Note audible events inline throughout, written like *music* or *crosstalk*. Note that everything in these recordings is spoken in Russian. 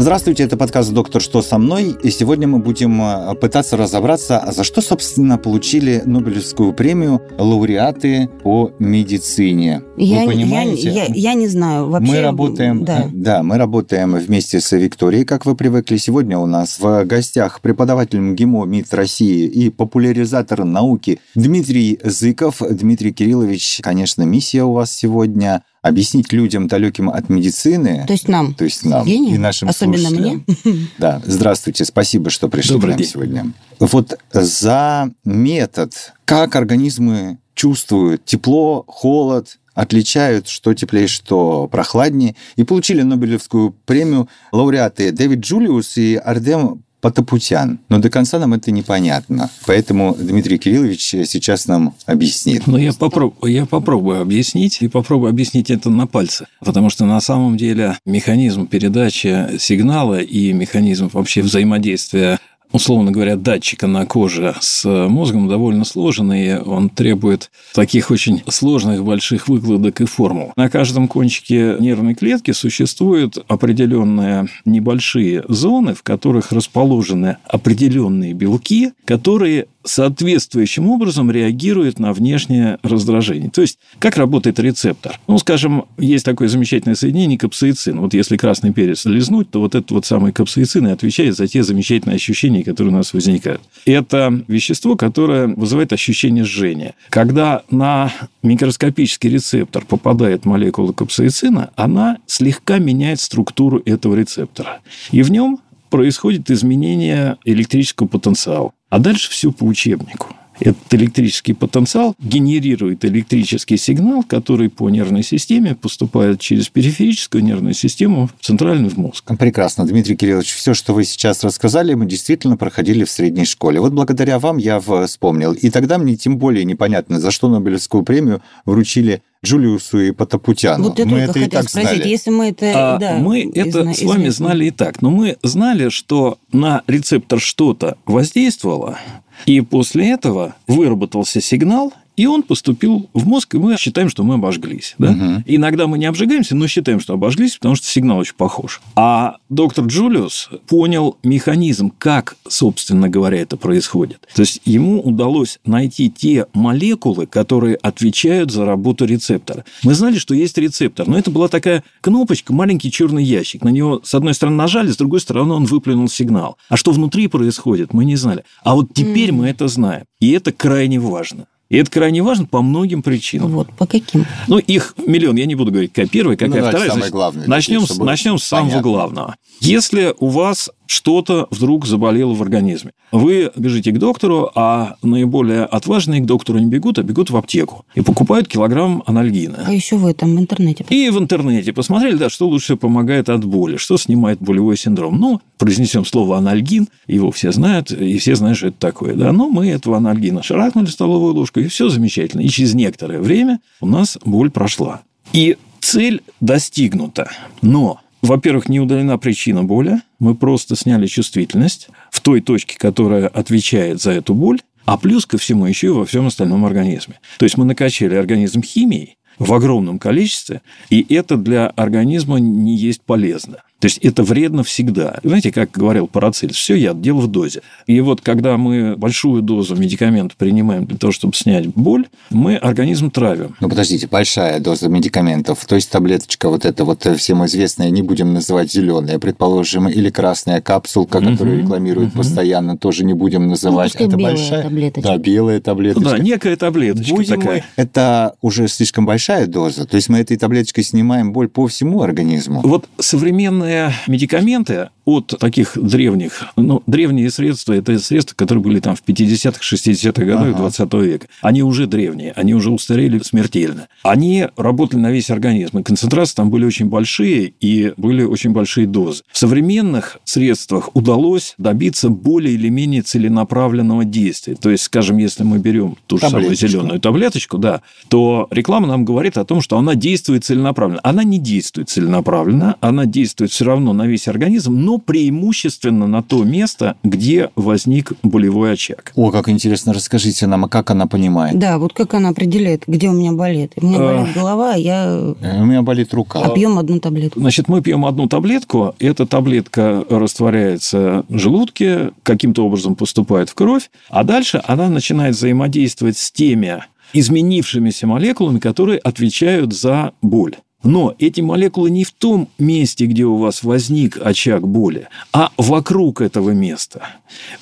Здравствуйте, это подкаст «Доктор, что со мной?» И сегодня мы будем э, пытаться разобраться, за что, собственно, получили Нобелевскую премию лауреаты по медицине. Я, Вы понимаете? Я, я, я не знаю. Вообще, мы работаем, Да. э, да, мы работаем вместе с Викторией, как вы привыкли. Сегодня у нас в гостях преподаватель МГИМО МИД России и популяризатор науки Дмитрий Зыков. Дмитрий Кириллович, конечно, миссия у вас сегодня объяснить людям, далеким от медицины, То есть нам. то есть нам Евгения? и нашим Особенно слушателям. мне. *laughs* Да, здравствуйте, спасибо, что пришли Добрый к нам день. сегодня. Вот за метод, как организмы чувствуют тепло, холод, отличают, что теплее, что прохладнее, и получили Нобелевскую премию лауреаты Дэвид Джулиус и Ардем Патапутян. Но до конца нам это непонятно. Поэтому Дмитрий Кириллович сейчас нам объяснит. Ну, я, попроб- я попробую объяснить, и попробую объяснить это на пальце. Потому что на самом деле механизм передачи сигнала и механизм вообще взаимодействия условно говоря, датчика на коже с мозгом довольно сложный, он требует таких очень сложных больших выкладок и формул. На каждом кончике нервной клетки существуют определенные небольшие зоны, в которых расположены определенные белки, которые соответствующим образом реагируют на внешнее раздражение. То есть, как работает рецептор? Ну, скажем, есть такое замечательное соединение капсаицин. Вот если красный перец лизнуть, то вот этот вот самый капсаицин и отвечает за те замечательные ощущения, которые у нас возникают. Это вещество, которое вызывает ощущение жжения. Когда на микроскопический рецептор попадает молекула капсаицина, она слегка меняет структуру этого рецептора. И в нем происходит изменение электрического потенциала. А дальше все по учебнику. Этот электрический потенциал генерирует электрический сигнал, который по нервной системе поступает через периферическую нервную систему в центральный в мозг. Прекрасно, Дмитрий Кириллович, все, что вы сейчас рассказали, мы действительно проходили в средней школе. Вот благодаря вам я вспомнил. И тогда мне тем более непонятно, за что Нобелевскую премию вручили Джулиусу и Потапутяну. Вот я мы только это и так спросить, знали. если мы это... А да, мы изна- это с вами знали и так. Но мы знали, что на рецептор что-то воздействовало, и после этого выработался сигнал, и он поступил в мозг, и мы считаем, что мы обожглись. Да? Мгм. Иногда мы не обжигаемся, но считаем, что обожглись, потому что сигнал очень похож. А доктор Джулиус понял механизм, как, собственно говоря, это происходит. То есть ему удалось найти те молекулы, которые отвечают за работу рецептора. Мы знали, что есть рецептор, но это была такая кнопочка, маленький черный ящик. На него с одной стороны нажали, с другой стороны он выплюнул сигнал. А что внутри происходит, мы не знали. А вот теперь мы это знаем. И это крайне важно. И это крайне важно по многим причинам. Вот, по каким? Ну, их миллион, я не буду говорить, какая первая, какая Ну, вторая. самое Значит, главное, начнем, с, начнем с самого понятно. главного. Если у вас что-то вдруг заболело в организме, вы бежите к доктору, а наиболее отважные к доктору не бегут, а бегут в аптеку и покупают килограмм анальгина. А еще вы там в интернете. И в интернете посмотрели, да, что лучше помогает от боли, что снимает болевой синдром. Ну, произнесем слово анальгин, его все знают, и все знают, что это такое. Да? Но мы этого анальгина шарахнули столовую ложку, и все замечательно. И через некоторое время у нас боль прошла. И цель достигнута. Но во-первых, не удалена причина боли, мы просто сняли чувствительность в той точке, которая отвечает за эту боль, а плюс ко всему еще и во всем остальном организме. То есть мы накачали организм химией в огромном количестве, и это для организма не есть полезно. То есть это вредно всегда. Знаете, как говорил Парацельс, все яд, дело в дозе. И вот когда мы большую дозу медикамента принимаем для того, чтобы снять боль, мы организм травим. Ну, подождите, большая доза медикаментов, то есть таблеточка вот эта вот э, всем известная, не будем называть зеленая, предположим, или красная капсулка, которую Мгм, рекламируют мгм. постоянно, тоже не будем называть. пускай это белая большая таблеточка. Да, белая Ну таблеточка. да, некая таблеточка Будем такая. мы- это уже слишком большая доза, то есть мы этой таблеточкой снимаем боль по всему организму. Вот современные медикаменты от таких древних, ну, древние средства, это средства, которые были там в 50-х, 60-х годах Ага. 20 века. Они уже древние, они уже устарели смертельно. Они работали на весь организм, и концентрации там были очень большие, и были очень большие дозы. В современных средствах удалось добиться более или менее целенаправленного действия. То есть, скажем, если мы берем ту же самую Таблеточку. зеленую таблеточку, да, то реклама нам говорит о том, что она действует целенаправленно. Она не действует целенаправленно, она действует все равно на весь организм, но преимущественно на то место, где возник болевой очаг. О, как интересно, расскажите нам, а как она понимает? Да, вот как она определяет, где у меня болит. У меня А. болит голова, а я Э, У меня болит рука. опьем одну таблетку. Значит, мы пьем одну таблетку, эта таблетка растворяется в желудке, каким-то образом поступает в кровь, а дальше она начинает взаимодействовать с теми изменившимися молекулами, которые отвечают за боль. Но эти молекулы не в том месте, где у вас возник очаг боли, а вокруг этого места.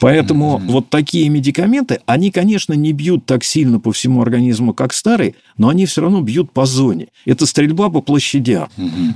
Поэтому вот такие медикаменты, они, конечно, не бьют так сильно по всему организму, как старые, но они все равно бьют по зоне. Это стрельба по площадям.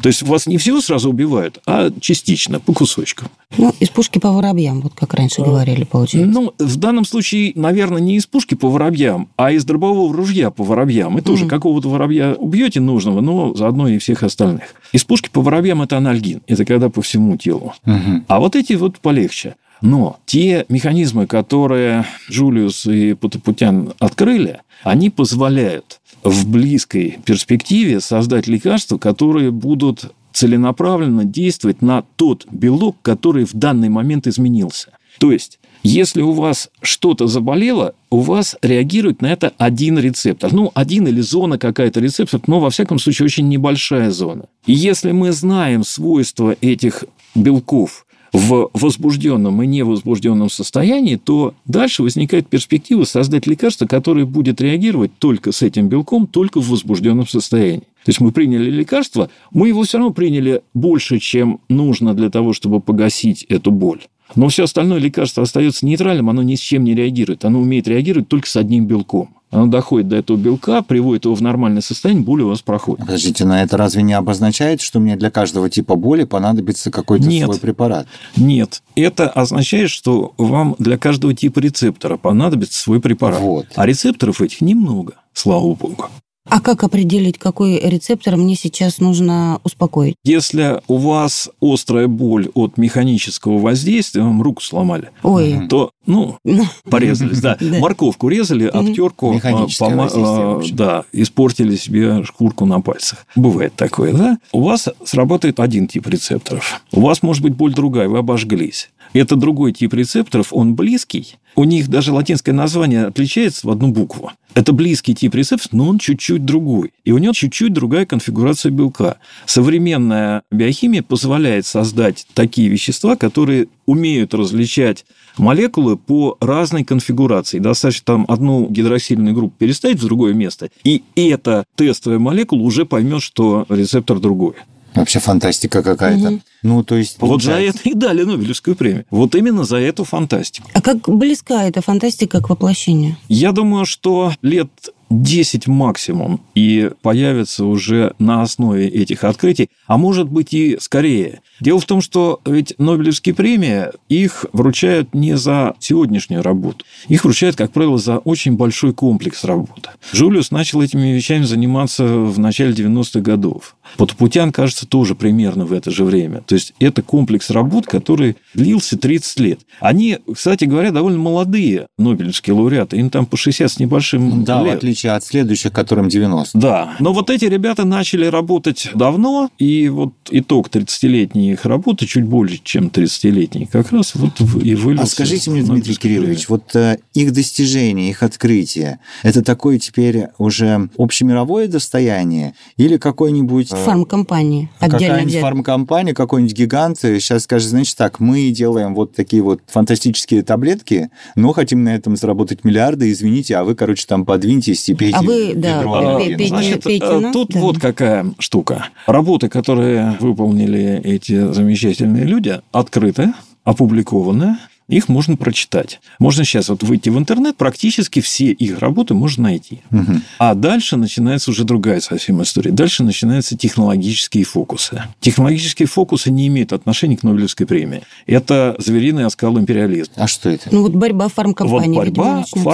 То есть вас не всего сразу убивают, а частично, по кусочкам. Ну, из пушки по воробьям, вот как раньше говорили, получается. Ну, в данном случае, наверное, не из пушки по воробьям, а из дробового ружья по воробьям. И тоже Мгм. какого-то воробья убьете нужного, но заодно и всех остальных. Из пушки по воробьям это анальгин. Это когда по всему телу. Мгм. А вот эти вот полегче. Но те механизмы, которые Джулиус и Потапутян открыли, они позволяют в близкой перспективе создать лекарства, которые будут целенаправленно действовать на тот белок, который в данный момент изменился. То есть, если у вас что-то заболело, у вас реагирует на это один рецептор. Ну, один или зона какая-то рецептор, но, во всяком случае, очень небольшая зона. И если мы знаем свойства этих белков в возбужденном и невозбужденном состоянии, то дальше возникает перспектива создать лекарство, которое будет реагировать только с этим белком, только в возбужденном состоянии. То есть мы приняли лекарство, мы его все равно приняли больше, чем нужно для того, чтобы погасить эту боль. Но все остальное лекарство остается нейтральным, оно ни с чем не реагирует. Оно умеет реагировать только с одним белком. Оно доходит до этого белка, приводит его в нормальное состояние, боль у вас проходит. Подождите, но это разве не обозначает, что мне для каждого типа боли понадобится какой-то Нет. свой препарат? Нет, это означает, что вам для каждого типа рецептора понадобится свой препарат. Вот. А рецепторов этих немного, слава богу. А как определить, какой рецептор мне сейчас нужно успокоить? Если у вас острая боль от механического воздействия, вам руку сломали, Ой, то, ну, *laughs* порезались, да. Морковку резали, обтерку, а, а, да, испортили себе шкурку на пальцах. Бывает такое, да? У вас сработает один тип рецепторов. У вас может быть боль другая, вы обожглись. Это другой тип рецепторов, он близкий. У них даже латинское название отличается в одну букву. Это близкий тип рецепторов, но он чуть-чуть другой. И у него чуть-чуть другая конфигурация белка. Современная биохимия позволяет создать такие вещества, которые умеют различать молекулы по разной конфигурации. Достаточно там одну гидроксильную группу переставить в другое место, и эта тестовая молекула уже поймет, что рецептор другой. Вообще фантастика какая-то. Мгм. Ну, то есть... Вот за получается- это и дали Нобелевскую премию. Вот именно за эту фантастику. а как близка эта фантастика к воплощению? Я думаю, что лет 10 максимум и появится уже на основе этих открытий, а может быть и скорее. Дело в том, что ведь Нобелевские премии, их вручают не за сегодняшнюю работу. Их вручают, как правило, за очень большой комплекс работы. Жулиус начал этими вещами заниматься в начале 90-х годов. Потапутян, кажется, тоже примерно в это же время. То есть это комплекс работ, который длился 30 лет. Они, кстати говоря, довольно молодые Нобелевские лауреаты. Им там по 60 с небольшим Да, в лет. Отличие от следующих, которым 90. Да, но вот эти ребята начали работать давно, и вот итог 30-летней их работы, чуть больше, чем 30-летней, как раз вот и вылился. А скажите мне, Дмитрий Кириллович, вот э, их достижения, их открытие, это такое теперь уже общемировое достояние или какой-нибудь... э, Фармкомпании отдельно Какая-нибудь фармкомпания, какой-нибудь гигант сейчас скажет, значит так, мы делаем вот такие вот фантастические таблетки, но хотим на этом заработать миллиарды, извините, а вы, короче, там подвиньтесь и пейте А вы, да, ведро пей- анальгина». пейте- Значит, пейте э, нас, тут да. вот какая штука. Работы, которые выполнили эти замечательные люди, открыты, опубликованы, их можно прочитать. Можно сейчас вот выйти в интернет, практически все их работы можно найти. Мгм. А дальше начинается уже другая совсем история. Дальше начинаются технологические фокусы. Технологические фокусы не имеют отношения к Нобелевской премии. Это звериный оскал империализма. А что это? Ну вот борьба фармкомпаний. Вот видимо, борьба начнется, да?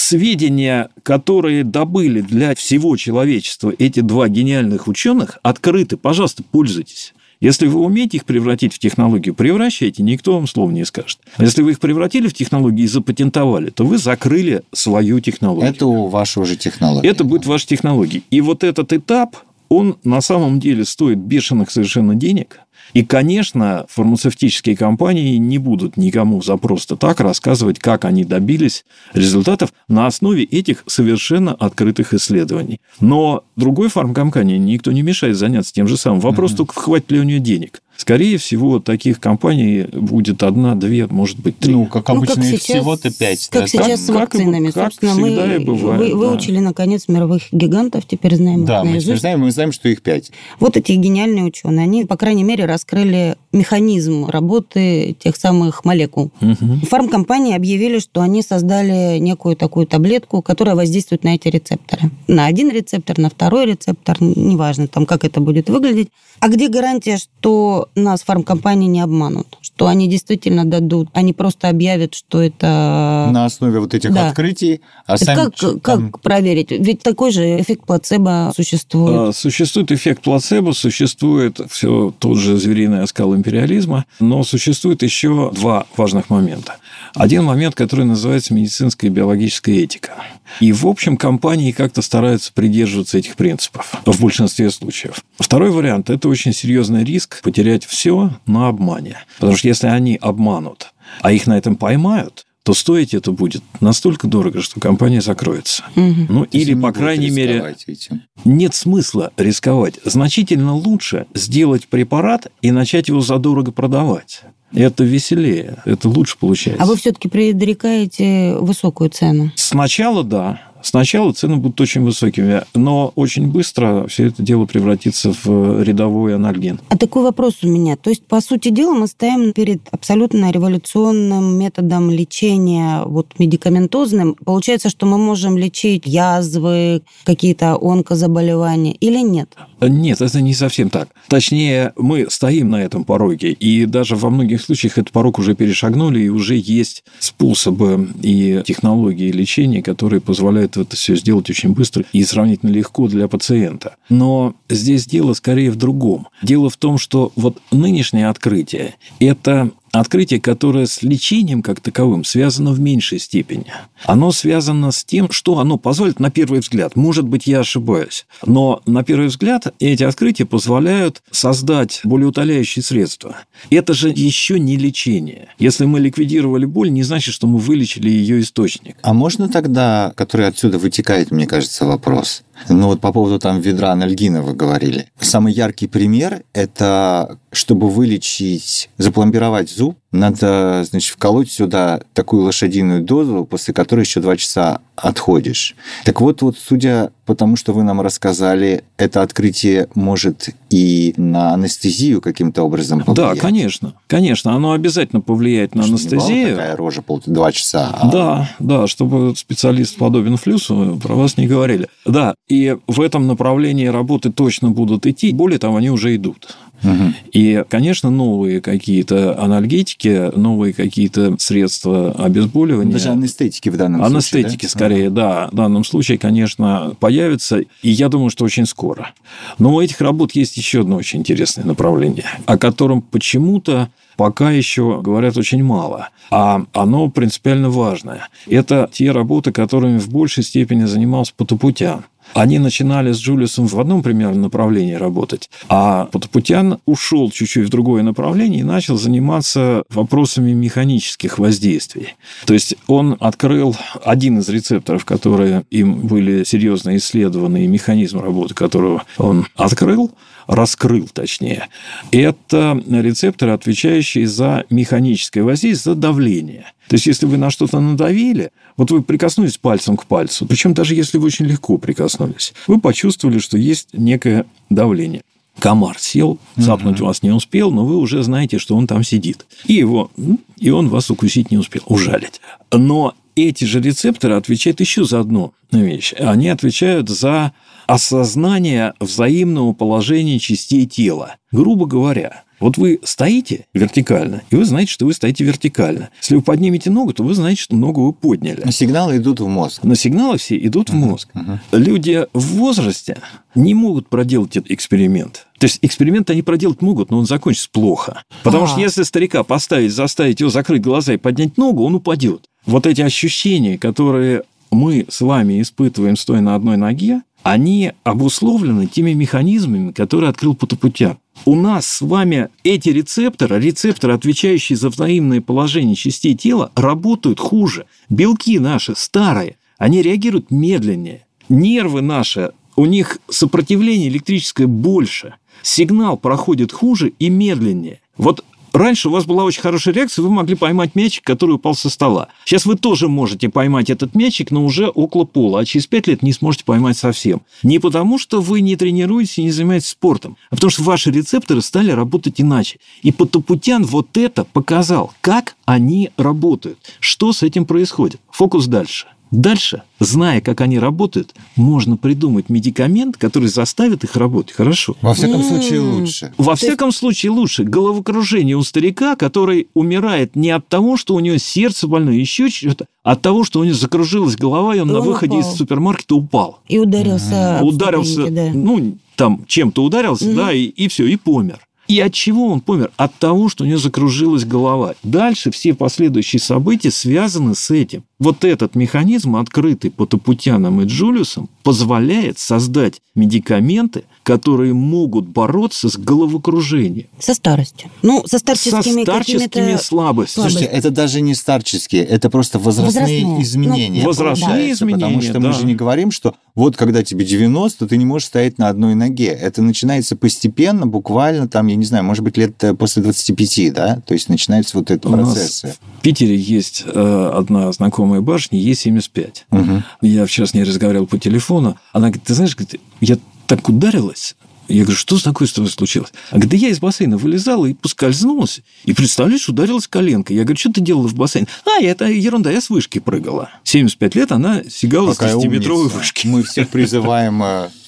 Сведения, которые добыли для всего человечества эти два гениальных ученых, открыты. Пожалуйста, пользуйтесь. Если вы умеете их превратить в технологию, превращайте, никто вам слова не скажет. Если вы их превратили в технологию и запатентовали, то вы закрыли свою технологию. Это у вашего же технологии. Это будет ваша технология. И вот этот этап, он на самом деле стоит бешеных совершенно денег. И, конечно, фармацевтические компании не будут никому за просто так рассказывать, как они добились результатов на основе этих совершенно открытых исследований. Но другой фармкомпании никто не мешает заняться тем же самым. Вопрос только, хватит ли у нее денег. Скорее всего, таких компаний будет одна, две, может быть, три. Ну, как Ну, обычно, как их сейчас- всего-то пять. Как да, сейчас с там. как и- вакцинами. как Собственно, мы всегда и бывает, вы- да. выучили, наконец, мировых гигантов, теперь знаем Да, их мы наизусть. теперь знаем, мы знаем, что их пять. Вот эти гениальные ученые, они, по крайней мере, раскрыли механизм работы тех самых молекул. Мгм. Фармкомпании объявили, что они создали некую такую таблетку, которая воздействует на эти рецепторы. На один рецептор, на второй рецептор, неважно, там, как это будет выглядеть. А где гарантия, что нас фармкомпании не обманут? Что они действительно дадут, они просто объявят, что это... На основе вот этих Да. открытий. А Это сами как, ч- как там- проверить? Ведь такой же эффект плацебо существует. А, Существует эффект плацебо, существует все тот же звериный оскал империализма, но существует еще два важных момента. Один момент, который называется медицинская и биологическая этика. И, в общем, компании как-то стараются придерживаться этих принципов в большинстве случаев. Второй вариант – это очень серьезный риск потерять все на обмане. Потому что если они обманут, а их на этом поймают, то стоить это будет настолько дорого, что компания закроется. Мгм. Ну, То или, по крайней мере, этим. нет смысла рисковать. Значительно лучше сделать препарат и начать его задорого продавать. Это веселее, это лучше получается. А вы все-таки предрекаете высокую цену? Сначала да. Сначала цены будут очень высокими, но очень быстро все это дело превратится в рядовой анальгин. А такой вопрос у меня. То есть, по сути дела, мы стоим перед абсолютно революционным методом лечения, вот медикаментозным. Получается, что мы можем лечить язвы, какие-то онкозаболевания или нет? Нет, это не совсем так. Точнее, мы стоим на этом пороге, и даже во многих случаях этот порог уже перешагнули, и уже есть способы и технологии лечения, которые позволяют это все сделать очень быстро и сравнительно легко для пациента. Но здесь дело скорее в другом. Дело в том, что вот нынешнее открытие – это открытие, которое с лечением как таковым связано в меньшей степени. Оно связано с тем, что оно позволит на первый взгляд. Может быть, я ошибаюсь. Но на первый взгляд эти открытия позволяют создать более утоляющие средства. Это же еще не лечение. Если мы ликвидировали боль, не значит, что мы вылечили ее источник. А можно тогда, который отсюда вытекает, мне кажется, вопрос? Ну вот по поводу там ведра анальгина вы говорили. Самый яркий пример – это чтобы вылечить, запломбировать зуб, надо, значит, вколоть сюда такую лошадиную дозу, после которой еще два часа отходишь. Так вот, вот судя по тому, что вы нам рассказали, это открытие может и на анестезию каким-то образом повлиять. Да, конечно. Конечно, оно обязательно повлияет на Потому что не бывала анестезию. такая рожа пол два часа. а- Да, да, чтобы специалист подобен флюсу, про вас не говорили. Да, и в этом направлении работы точно будут идти. Более того, они уже идут. Мгм. И, конечно, новые какие-то анальгетики, новые какие-то средства обезболивания. Даже анестетики в данном Анестетики, случае. да? скорее, да. В данном случае, конечно, появятся, и я думаю, что очень скоро. Но у этих работ есть еще одно очень интересное направление, о котором почему-то пока еще говорят очень мало, а оно принципиально важное. Это те работы, которыми в большей степени занимался Потопутян. Они начинали с Джулиусом в одном примерно направлении работать, а Потопутян ушел чуть-чуть в другое направление и начал заниматься вопросами механических воздействий. То есть он открыл один из рецепторов, которые им были серьезно исследованы, и механизм работы которого он открыл, раскрыл точнее, это рецепторы, отвечающие за механическое воздействие, за давление. То есть, если вы на что-то надавили, вот вы прикоснулись пальцем к пальцу, причем даже если вы очень легко прикоснулись, вы почувствовали, что есть некое давление. комар сел, цапнуть вас не успел, но вы уже знаете, что он там сидит. И его, и он вас укусить не успел, ужалить. Но эти же рецепторы отвечают еще за одну вещь. Они отвечают за осознание взаимного положения частей тела. Грубо говоря, вот вы стоите вертикально, и вы знаете, что вы стоите вертикально. Если вы поднимете ногу, то вы знаете, что ногу вы подняли. Сигналы идут в мозг. Но сигналы все идут в мозг. Люди в возрасте не могут проделать этот эксперимент. То есть эксперимент они проделать могут, но он закончится плохо. Потому А. что если старика поставить, заставить его закрыть глаза и поднять ногу, он упадет. Вот эти ощущения, которые мы с вами испытываем, стоя на одной ноге, они обусловлены теми механизмами, которые открыл Потопутян. У нас с вами эти рецепторы, рецепторы, отвечающие за взаимное положение частей тела, работают хуже. Белки наши старые, они реагируют медленнее. Нервы наши, у них сопротивление электрическое больше. Сигнал проходит хуже и медленнее. Вот Раньше у вас была очень хорошая реакция, вы могли поймать мячик, который упал со стола. Сейчас вы тоже можете поймать этот мячик, но уже около пола, а через пять лет не сможете поймать совсем. Не потому, что вы не тренируетесь и не занимаетесь спортом, а потому что ваши рецепторы стали работать иначе. И Потопутян вот это показал, как они работают, что с этим происходит. Фокус дальше. Дальше, зная, как они работают, можно придумать медикамент, который заставит их работать хорошо. Во всяком случае, лучше. Во всяком случае, лучше головокружение у старика, который умирает не от того, что у него сердце больное, еще что-то, а от того, что у него закружилась голова, и он И на он выходе упал. из супермаркета упал. И ударился. ударился, да. ну, там, чем-то ударился, да, и, и все, и помер. И от чего он помер? От того, что у него закружилась голова. Дальше все последующие события связаны с этим. Вот этот механизм, открытый Потопутяном и Джулиусом, позволяет создать медикаменты, которые могут бороться с головокружением. Со старостью. Ну, со Со старческими, старческими какими-то... слабостями. слабостями. Слушайте, это даже не старческие, это просто возрастные, Возрастные. изменения. Ну, Возрастные получается, Потому изменения, что мы да. же не говорим, что вот когда тебе 90, ты не можешь стоять на одной ноге. Это начинается постепенно, буквально там, я не знаю, может быть, лет э, после 25, да? То есть начинается вот этот У в Питере есть э, одна знакомая башня, Е75. Мгм. Я вчера с ней разговаривал по телефону. Она говорит, ты знаешь, говорит, я так ударилась. Я говорю, что такое с тобой случилось? А говорит, да я из бассейна вылезала и поскользнулась. И, представляешь, ударилась коленкой. Я говорю, что ты делала в бассейне? А, это ерунда, я с вышки прыгала. 75 лет она сигала Какая с 10-метровой умница. вышки. Мы всех призываем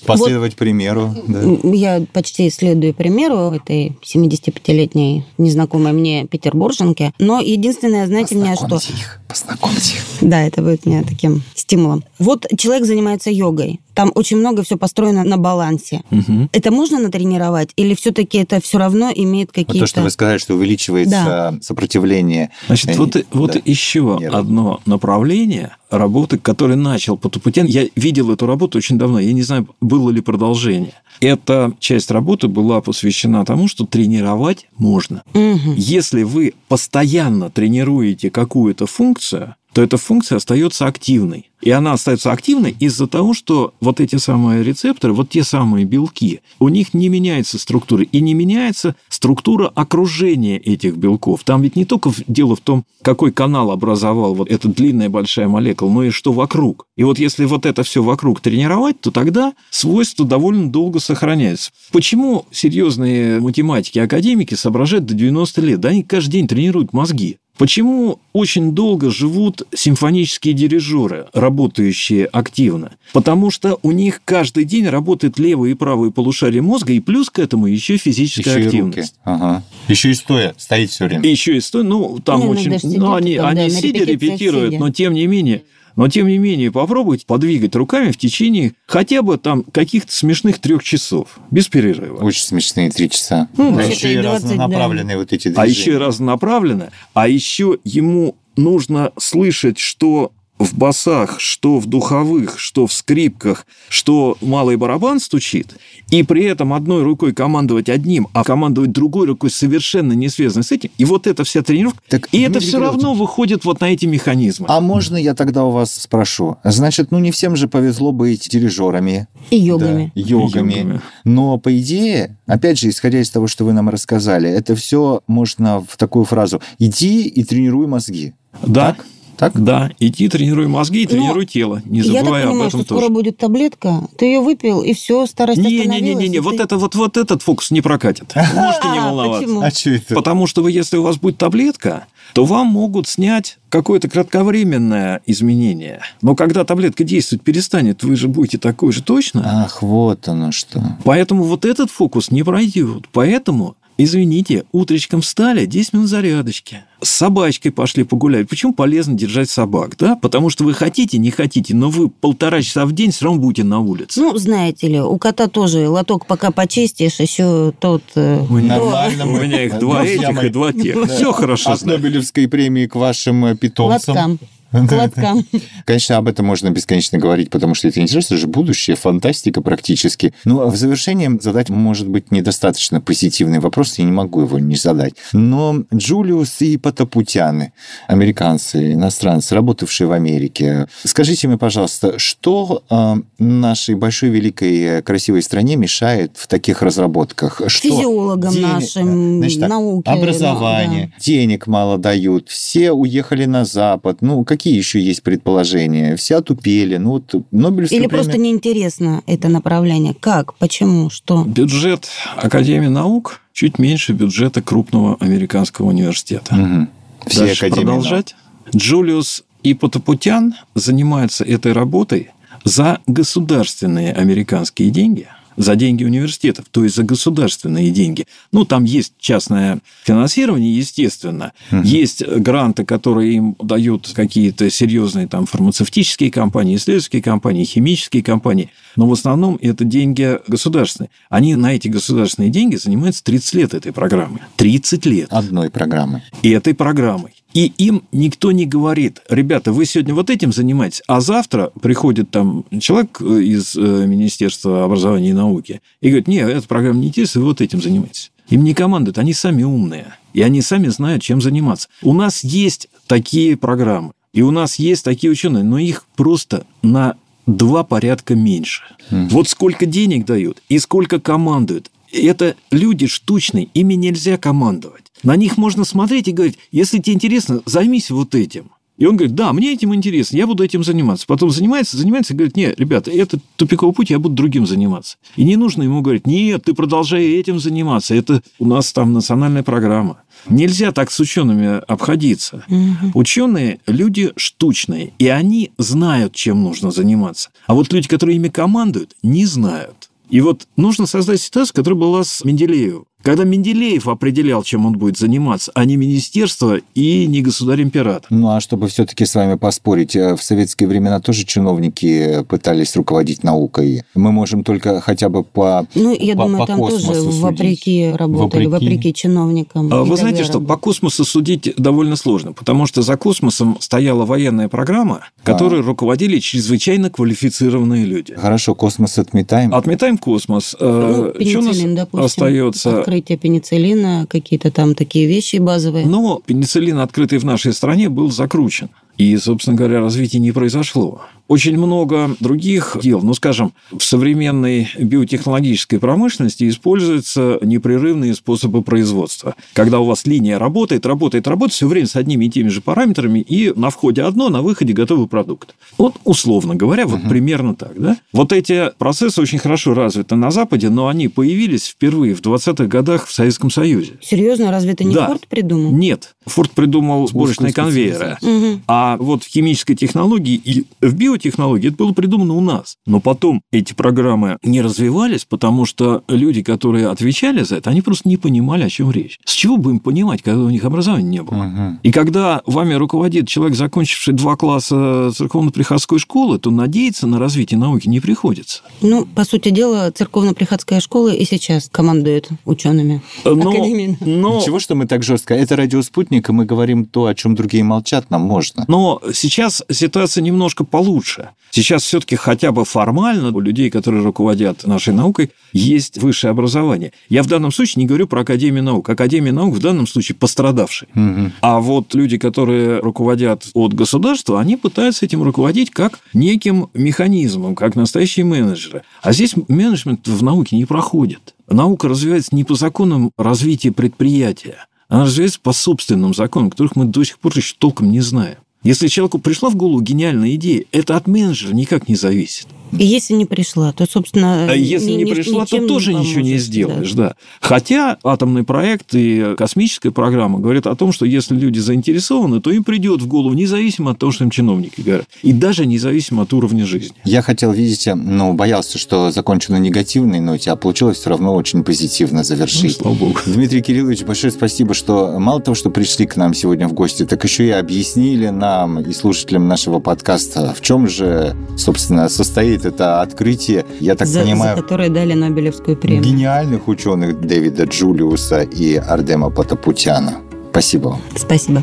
последовать примеру. да. Я почти следую примеру этой 75-летней незнакомой мне петербурженки. Но единственное, знаете, меня что... Их, познакомьте их. Да, это будет мне таким стимулом. Вот человек занимается йогой. Там очень много все построено на балансе. Мгм. Это можно натренировать? Или все-таки это все равно имеет Вот какие-то... то, что вы сказали, что увеличивается сопротивление. Значит, Э, вот, и- вот да. еще Нервы. одно направление работы, которое начал Потопутян. Я видел эту работу очень давно, я не знаю, было ли продолжение. Эта часть работы была посвящена тому, что тренировать можно. Мгм. Если вы постоянно тренируете какую-то функцию, то эта функция остается активной. И она остается активной из-за того, что вот эти самые рецепторы, вот те самые белки, у них не меняется структура. И не меняется структура окружения этих белков. Там ведь не только дело в том, какой канал образовал вот эта длинная большая молекула, но и что вокруг. И вот если вот это все вокруг тренировать, то тогда свойства довольно долго сохраняются. Почему серьезные математики, академики соображают до 90 лет? Да они каждый день тренируют мозги. Почему очень долго живут симфонические дирижеры, работающие активно? Потому что у них каждый день работает левое и правое полушарие мозга, и плюс к этому еще физическая Еще и активность. руки. Ага. Еще и стоя, стоит все время. И еще и сто, ну, там Ну, очень... ну, сидят, они, они сидя репетируют, сидя. но тем не менее... Но тем не менее, попробуйте подвигать руками в течение хотя бы там каких-то смешных трех часов, без перерыва. Очень смешные три часа. Ну, а еще и и 20, да. разнонаправленные вот эти движения. А еще и разнонаправленно, а еще ему нужно слышать, что в басах, что в духовых, что в скрипках, что малый барабан стучит, и при этом одной рукой командовать одним, а командовать другой рукой совершенно не связанной с этим. И вот эта вся тренировка. Так, и это Дмитрий все равно выходит вот на эти механизмы. А можно я тогда у вас спрошу? Значит, ну не всем же повезло быть дирижерами. И йогами. Да, йогами. Йогами. Но по идее, опять же, исходя из того, что вы нам рассказали, это все можно в такую фразу: иди и тренируй мозги. Да, так? Да, иди тренируй мозги и Но тренируй тело. Не Я так забывай об понимаю, этом что скоро тоже. будет таблетка, ты ее выпил, и все, старость остановилась. Не-не-не, и вот ты- это вот, вот этот фокус не прокатит. *laughs* Можете не А, волноваться. почему? А что это? Потому что вы, если у вас будет таблетка, то вам могут снять какое-то кратковременное изменение. Но когда таблетка действовать перестанет, вы же будете такой же точно. Ах, вот оно что. Поэтому вот этот фокус не пройдет. Поэтому, извините, утречком встали, 10 минут зарядочки. С собачкой пошли погулять. Почему полезно держать собак? Да? Потому что вы хотите, не хотите, но вы полтора часа в день все равно будете на улице. Ну, знаете ли, у кота тоже лоток пока почистишь, еще тот... э, У меня- Нормально У меня их два этих и два тех. Все хорошо От. Нобелевской премии к вашим э, питомцам. Лоткам. К лоткам. Конечно, об этом можно бесконечно говорить, потому что это интересно, это же будущее, фантастика практически. Ну, а в завершение задать, может быть, недостаточно позитивный вопрос, я не могу его не задать. Но Джулиус и Потапутяны, американцы, иностранцы, работавшие в Америке, скажите мне, пожалуйста, что э, нашей большой, великой, красивой стране мешает в таких разработках? Что Физиологам денег- нашим, Значит так, науке. Образование, денег мало дают, все уехали на Запад. Ну, какие еще есть предположения? Все отупели. Ну, вот Нобелевская Или премия... просто неинтересно это направление. Как? Почему? Что? Бюджет Академии наук чуть меньше бюджета крупного американского университета. Мгм. Все Дальше академии продолжать. Джулиус и Потапутян занимаются этой работой за государственные американские деньги, за деньги университетов, то есть за государственные деньги. Ну, там есть частное финансирование, естественно. Есть гранты, которые им дают какие-то серьезные там фармацевтические компании, исследовательские компании, химические компании. Но в основном это деньги государственные. Они на эти государственные деньги занимаются 30 лет этой программой. 30 лет Одной программы. и этой программой. И им никто не говорит, ребята, вы сегодня вот этим занимаетесь, а завтра приходит там человек э, из э, Министерства образования и науки и говорит, нет, эта программа не интересует, вы вот этим занимаетесь. Им не командуют, они сами умные, и они сами знают, чем заниматься. У нас есть такие программы, и у нас есть такие ученые, но их просто на два порядка меньше. Вот сколько денег дают и сколько командуют. Это люди штучные, ими нельзя командовать. На них можно смотреть и говорить, если тебе интересно, займись вот этим. И он говорит, да, мне этим интересно, я буду этим заниматься. Потом занимается, занимается и говорит, нет, ребята, это тупиковый путь, я буду другим заниматься. И не нужно ему говорить, нет, ты продолжай этим заниматься, это у нас там национальная программа. Нельзя так с учеными обходиться. Ученые люди штучные, и они знают, чем нужно заниматься. А вот люди, которые ими командуют, не знают. И вот нужно создать ситуацию, которая была с Менделеевым. Когда Менделеев определял, чем он будет заниматься, а не министерство и не государь-император. Ну, а чтобы все-таки с вами поспорить, э, в советские времена тоже чиновники пытались руководить наукой. Мы можем только хотя бы по... Ну, я по- думаю, по там тоже космосу судить. вопреки работали, Вопреки. вопреки, чиновникам. А Вы знаете, что по космосу судить довольно сложно, потому что за космосом стояла военная программа, которой руководили чрезвычайно квалифицированные люди. Хорошо, космос отметаем. Отметаем космос. Ну, Э, Что у нас допустим. остается? Открытие пенициллина, какие-то там такие вещи базовые. Но пенициллин, открытый в нашей стране, был закручен. И, собственно говоря, развития не произошло. Очень много других дел. Ну, скажем, в современной биотехнологической промышленности используются непрерывные способы производства. Когда у вас линия работает, работает, работает, все время с одними и теми же параметрами, и на входе одно, на выходе готовый продукт. Вот, условно говоря, вот примерно так. Да? Вот эти процессы очень хорошо развиты на Западе, но они появились впервые в 20-х годах в Советском Союзе. Серьезно, разве это не Да. Форд придумал? Нет, Форд придумал сборочные конвейеры. Мгм. А вот в химической технологии и в биотехнологии это было придумано у нас. Но потом эти программы не развивались, потому что люди, которые отвечали за это, они просто не понимали, о чем речь. С чего бы им понимать, когда у них образования не было? Мгм. И когда вами руководит человек, закончивший два класса церковно-приходской школы, то надеяться на развитие науки не приходится. Ну, по сути дела, церковно-приходская школа и сейчас командует учеными. Но, Академии. но, Ничего, что мы так жестко. Это радиоспутник, и мы говорим то, о чем другие молчат, нам можно. Но сейчас ситуация немножко получше. Сейчас все-таки хотя бы формально у людей, которые руководят нашей наукой, есть высшее образование. Я в данном случае не говорю про Академию наук. Академия наук в данном случае пострадавший. Мгм. А вот люди, которые руководят от государства, они пытаются этим руководить как неким механизмом, как настоящие менеджеры. А здесь менеджмент в науке не проходит. Наука развивается не по законам развития предприятия, она развивается по собственным законам, которых мы до сих пор еще толком не знаем. Если человеку пришла в голову гениальная идея, это от менеджера никак не зависит. И если не пришла, то, собственно... А если не, пришла, то тоже ничего не сделаешь, да. да. Хотя атомный проект и космическая программа говорят о том, что если люди заинтересованы, то им придет в голову, независимо от того, что им чиновники говорят, и даже независимо от уровня жизни. Я хотел, видите, ну, боялся, что закончу на негативной ноте, а получилось все равно очень позитивно завершить. Ну, слава богу. Дмитрий Кириллович, большое спасибо, что мало того, что пришли к нам сегодня в гости, так еще и объяснили нам и слушателям нашего подкаста, в чем же, собственно, состоит это открытие, я так за, понимаю... За которое дали Нобелевскую премию. Гениальных ученых Дэвида Джулиуса и Ардема Потапутяна. Спасибо вам. Спасибо.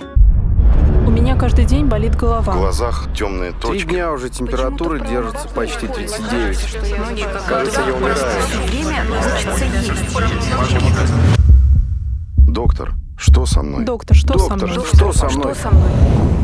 У меня каждый день болит голова. В глазах темные Три точки. дня уже температура держится почти 39. Кажется, я умираю. Доктор, что со мной? Доктор, что со мной? что со мной? Что со мной?